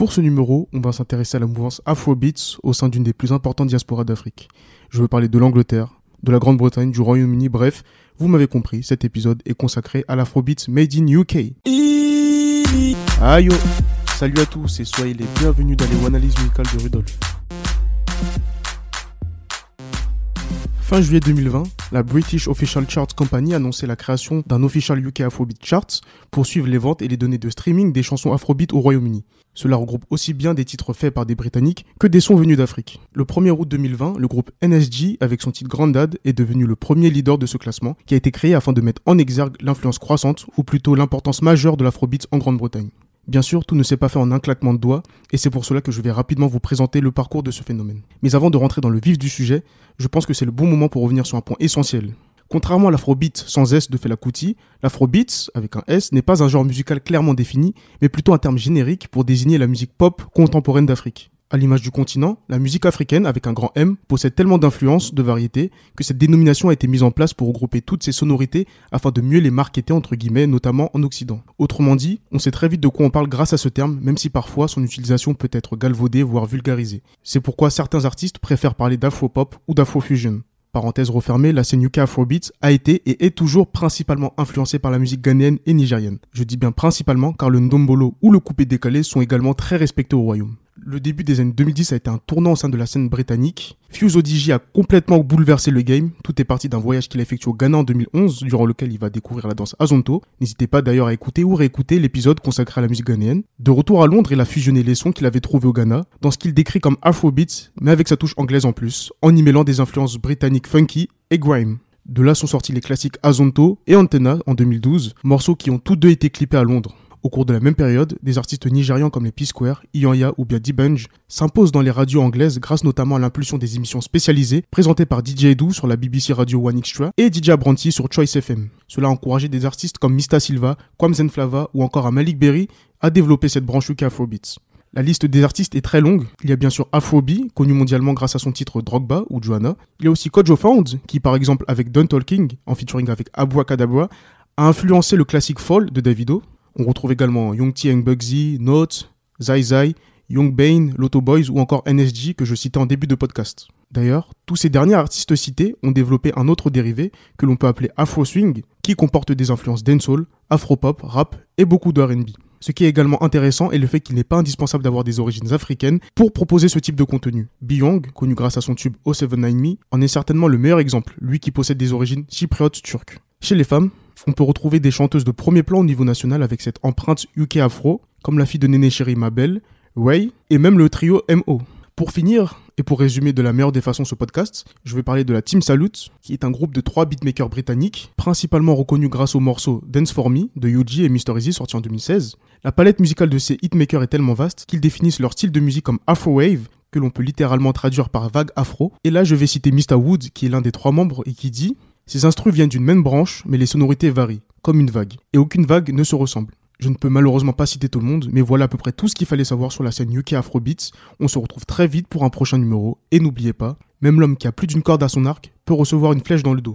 Pour ce numéro, on va s'intéresser à la mouvance Afrobeats au sein d'une des plus importantes diasporas d'Afrique. Je veux parler de l'Angleterre, de la Grande-Bretagne, du Royaume-Uni, bref, vous m'avez compris, cet épisode est consacré à l'Afrobeats Made in UK. Aïe Salut à tous et soyez les bienvenus dans les Analyse musicales de Rudolf. Fin juillet 2020, la British Official Charts Company a annoncé la création d'un Official UK Afrobeat Charts pour suivre les ventes et les données de streaming des chansons Afrobeat au Royaume-Uni. Cela regroupe aussi bien des titres faits par des Britanniques que des sons venus d'Afrique. Le 1er août 2020, le groupe NSG, avec son titre Grandad, est devenu le premier leader de ce classement, qui a été créé afin de mettre en exergue l'influence croissante, ou plutôt l'importance majeure de l'Afrobeat en Grande-Bretagne. Bien sûr, tout ne s'est pas fait en un claquement de doigts, et c'est pour cela que je vais rapidement vous présenter le parcours de ce phénomène. Mais avant de rentrer dans le vif du sujet, je pense que c'est le bon moment pour revenir sur un point essentiel. Contrairement à l'afrobeat sans S de Fela Kuti, l'afrobeat, avec un S, n'est pas un genre musical clairement défini, mais plutôt un terme générique pour désigner la musique pop contemporaine d'Afrique. À l'image du continent, la musique africaine, avec un grand M, possède tellement d'influences, de variétés, que cette dénomination a été mise en place pour regrouper toutes ces sonorités afin de mieux les marketer entre guillemets, notamment en Occident. Autrement dit, on sait très vite de quoi on parle grâce à ce terme, même si parfois son utilisation peut être galvaudée, voire vulgarisée. C'est pourquoi certains artistes préfèrent parler d'afro-pop ou d'afro-fusion. Parenthèse refermée, la scène UK Afrobeats a été et est toujours principalement influencée par la musique ghanéenne et nigérienne. Je dis bien principalement car le ndombolo ou le coupé décalé sont également très respectés au royaume le début des années 2010 a été un tournant au sein de la scène britannique. Fuse Odigi a complètement bouleversé le game. Tout est parti d'un voyage qu'il a effectué au Ghana en 2011, durant lequel il va découvrir la danse Azonto. N'hésitez pas d'ailleurs à écouter ou réécouter l'épisode consacré à la musique ghanéenne. De retour à Londres, il a fusionné les sons qu'il avait trouvés au Ghana, dans ce qu'il décrit comme Afrobeats, mais avec sa touche anglaise en plus, en y mêlant des influences britanniques funky et grime. De là sont sortis les classiques Azonto et Antenna en 2012, morceaux qui ont tous deux été clippés à Londres. Au cours de la même période, des artistes nigérians comme les P-Square, Iyanya ou bien D-Bunge s'imposent dans les radios anglaises grâce notamment à l'impulsion des émissions spécialisées présentées par DJ Edu sur la BBC Radio One Extra et DJ Abranti sur Choice FM. Cela a encouragé des artistes comme Mista Silva, Kwamzen Flava ou encore à Malik Berry à développer cette branche UK Afrobeats. La liste des artistes est très longue. Il y a bien sûr Afrobi, connu mondialement grâce à son titre Drogba ou Joanna. Il y a aussi Kojo Found, qui par exemple avec Don Talking, en featuring avec Abwa Kadabra, a influencé le classique Fall de Davido. On retrouve également Young T Bugsy, Note, Zai Zai, Young Bane, Lotto Boys ou encore NSG que je citais en début de podcast. D'ailleurs, tous ces derniers artistes cités ont développé un autre dérivé que l'on peut appeler Afro Swing, qui comporte des influences dancehall, afro-pop, rap et beaucoup de R&B. Ce qui est également intéressant est le fait qu'il n'est pas indispensable d'avoir des origines africaines pour proposer ce type de contenu. Young, connu grâce à son tube 079 Me, en est certainement le meilleur exemple, lui qui possède des origines chypriotes turques. Chez les femmes, on peut retrouver des chanteuses de premier plan au niveau national avec cette empreinte UK afro, comme la fille de Néné Chéri Mabel, Ray, et même le trio MO. Pour finir, et pour résumer de la meilleure des façons ce podcast, je vais parler de la Team Salute, qui est un groupe de trois beatmakers britanniques, principalement reconnus grâce au morceau Dance For Me de Yuji et Mr. Easy sorti en 2016. La palette musicale de ces hitmakers est tellement vaste qu'ils définissent leur style de musique comme Afro Wave, que l'on peut littéralement traduire par vague afro. Et là, je vais citer Mr. Wood, qui est l'un des trois membres et qui dit ces instrus viennent d'une même branche, mais les sonorités varient, comme une vague. Et aucune vague ne se ressemble. Je ne peux malheureusement pas citer tout le monde, mais voilà à peu près tout ce qu'il fallait savoir sur la scène UK Afrobeats. On se retrouve très vite pour un prochain numéro, et n'oubliez pas, même l'homme qui a plus d'une corde à son arc peut recevoir une flèche dans le dos.